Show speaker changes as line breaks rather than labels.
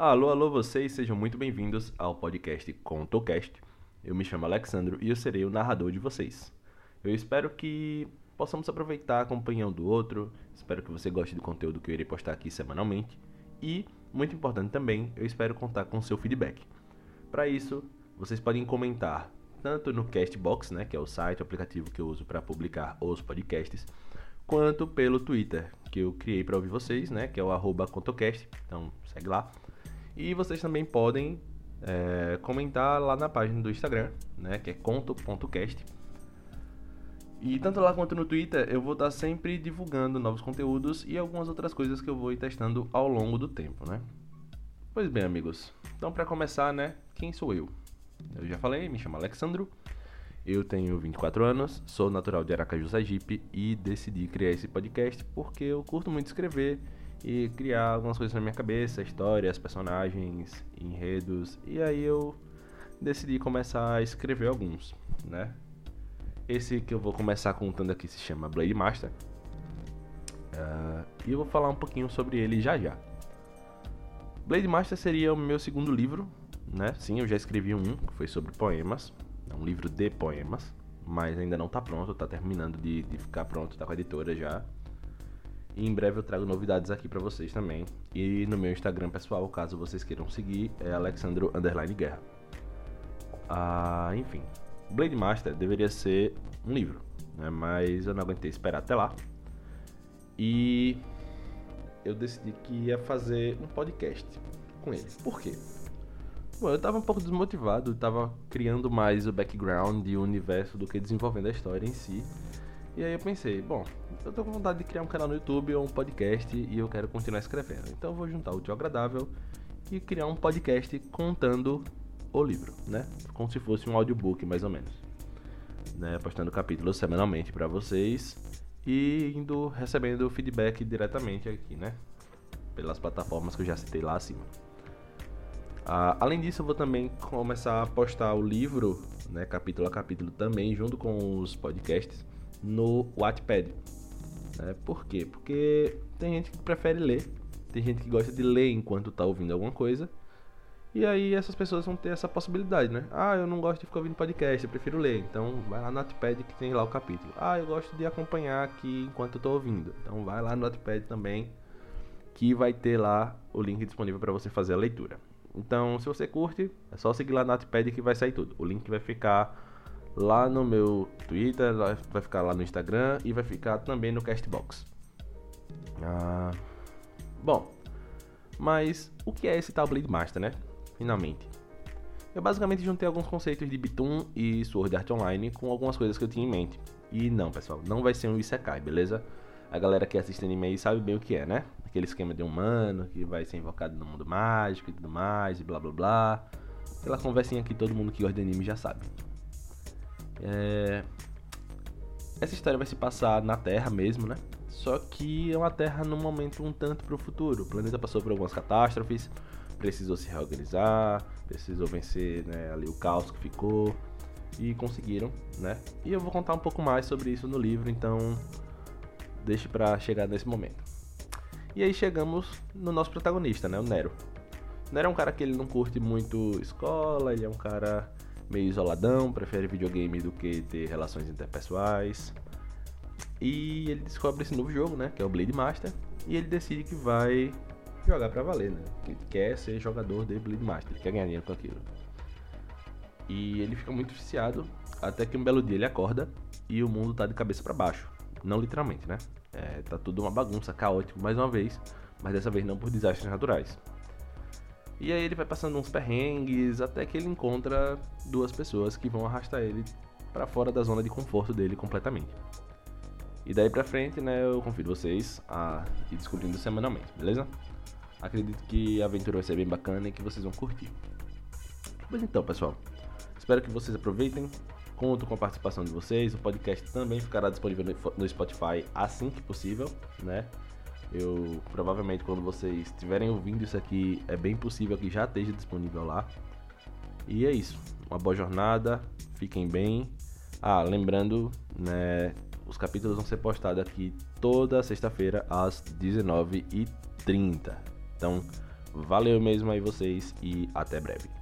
Alô, alô, vocês, sejam muito bem-vindos ao podcast ContoCast. Eu me chamo Alexandro e eu serei o narrador de vocês. Eu espero que possamos aproveitar a companhia um do outro, espero que você goste do conteúdo que eu irei postar aqui semanalmente e, muito importante também, eu espero contar com seu feedback. Para isso, vocês podem comentar tanto no Castbox, né, que é o site, o aplicativo que eu uso para publicar os podcasts, quanto pelo Twitter, que eu criei para ouvir vocês, né, que é o ContoCast. Então, segue lá. E vocês também podem é, comentar lá na página do Instagram, né, que é conto.cast. E tanto lá quanto no Twitter eu vou estar sempre divulgando novos conteúdos e algumas outras coisas que eu vou ir testando ao longo do tempo, né? Pois bem, amigos. Então, para começar, né, quem sou eu? Eu já falei, me chamo Alexandro. Eu tenho 24 anos, sou natural de Aracaju, Sergipe e decidi criar esse podcast porque eu curto muito escrever e criar algumas coisas na minha cabeça, histórias, personagens, enredos, e aí eu decidi começar a escrever alguns, né? Esse que eu vou começar contando aqui se chama Blade Master. Uh, e eu vou falar um pouquinho sobre ele já já. Blade Master seria o meu segundo livro, né? Sim, eu já escrevi um que foi sobre poemas, é um livro de poemas, mas ainda não está pronto, está terminando de, de ficar pronto, está com a editora já. E em breve eu trago novidades aqui para vocês também. E no meu Instagram pessoal, caso vocês queiram seguir, é Alexandro Guerra. Ah, enfim, Blade Master deveria ser um livro, né? mas eu não aguentei esperar até lá. E eu decidi que ia fazer um podcast com ele. Por quê? Bom, eu tava um pouco desmotivado, tava criando mais o background e o universo do que desenvolvendo a história em si. E aí eu pensei, bom, eu tô com vontade de criar um canal no YouTube ou um podcast e eu quero continuar escrevendo. Então eu vou juntar o tio agradável e criar um podcast contando o livro, né? Como se fosse um audiobook, mais ou menos. Né? Postando capítulos semanalmente para vocês e indo recebendo feedback diretamente aqui, né? Pelas plataformas que eu já citei lá acima. Ah, além disso, eu vou também começar a postar o livro, né, capítulo a capítulo também, junto com os podcasts no Wattpad. Né? Por quê? Porque tem gente que prefere ler, tem gente que gosta de ler enquanto está ouvindo alguma coisa. E aí essas pessoas vão ter essa possibilidade, né? Ah, eu não gosto de ficar ouvindo podcast, eu prefiro ler. Então vai lá no Notepad que tem lá o capítulo. Ah, eu gosto de acompanhar aqui enquanto eu tô ouvindo. Então vai lá no Notepad também que vai ter lá o link disponível para você fazer a leitura. Então, se você curte, é só seguir lá no Notepad que vai sair tudo. O link vai ficar lá no meu Twitter, vai ficar lá no Instagram e vai ficar também no Castbox. Ah, bom, mas o que é esse tal Blade Master, né? Finalmente. Eu basicamente juntei alguns conceitos de Bitum e Sword Art Online com algumas coisas que eu tinha em mente. E não, pessoal, não vai ser um Isekai, beleza? A galera que assiste anime aí sabe bem o que é, né? Aquele esquema de humano que vai ser invocado no mundo mágico e tudo mais, e blá blá blá. Aquela conversinha que todo mundo que gosta de anime já sabe. É... Essa história vai se passar na Terra mesmo, né? Só que é uma Terra num momento um tanto pro futuro. O planeta passou por algumas catástrofes, precisou se reorganizar, precisou vencer né, ali o caos que ficou e conseguiram, né? E eu vou contar um pouco mais sobre isso no livro, então deixe para chegar nesse momento. E aí chegamos no nosso protagonista, né, o Nero. O Nero é um cara que ele não curte muito escola, ele é um cara meio isoladão, prefere videogame do que ter relações interpessoais. E ele descobre esse novo jogo, né? Que é o Blade Master. E ele decide que vai jogar pra valer, né? Que quer ser jogador de Blade Master, ele quer ganhar dinheiro com aquilo. E ele fica muito viciado, até que um belo dia ele acorda e o mundo tá de cabeça para baixo. Não literalmente, né? É, tá tudo uma bagunça, caótico mais uma vez, mas dessa vez não por desastres naturais. E aí ele vai passando uns perrengues até que ele encontra duas pessoas que vão arrastar ele para fora da zona de conforto dele completamente. E daí pra frente, né, eu convido vocês a ir descobrindo semanalmente, beleza? Acredito que a aventura vai ser bem bacana e que vocês vão curtir. Pois então, pessoal, espero que vocês aproveitem. Conto com a participação de vocês. O podcast também ficará disponível no Spotify assim que possível, né? Eu provavelmente quando vocês estiverem ouvindo isso aqui, é bem possível que já esteja disponível lá. E é isso. Uma boa jornada, fiquem bem. Ah, lembrando, né, os capítulos vão ser postados aqui toda sexta-feira às 19h30. Então, Valeu mesmo aí vocês e até breve.